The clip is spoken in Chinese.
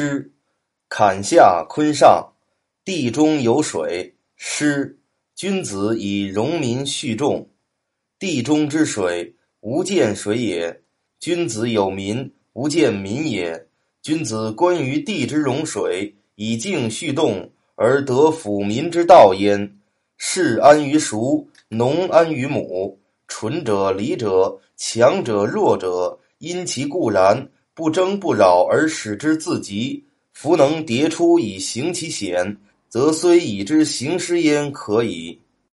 诗，坎下坤上，地中有水。诗，君子以容民蓄众。地中之水，无见水也。君子有民，无见民也。君子观于地之容水，以静蓄动，而得抚民之道焉。士安于熟，农安于亩。纯者礼者，强者弱者，因其固然，不争不扰而使之自极。弗能迭出以行其险，则虽已之行师焉可矣。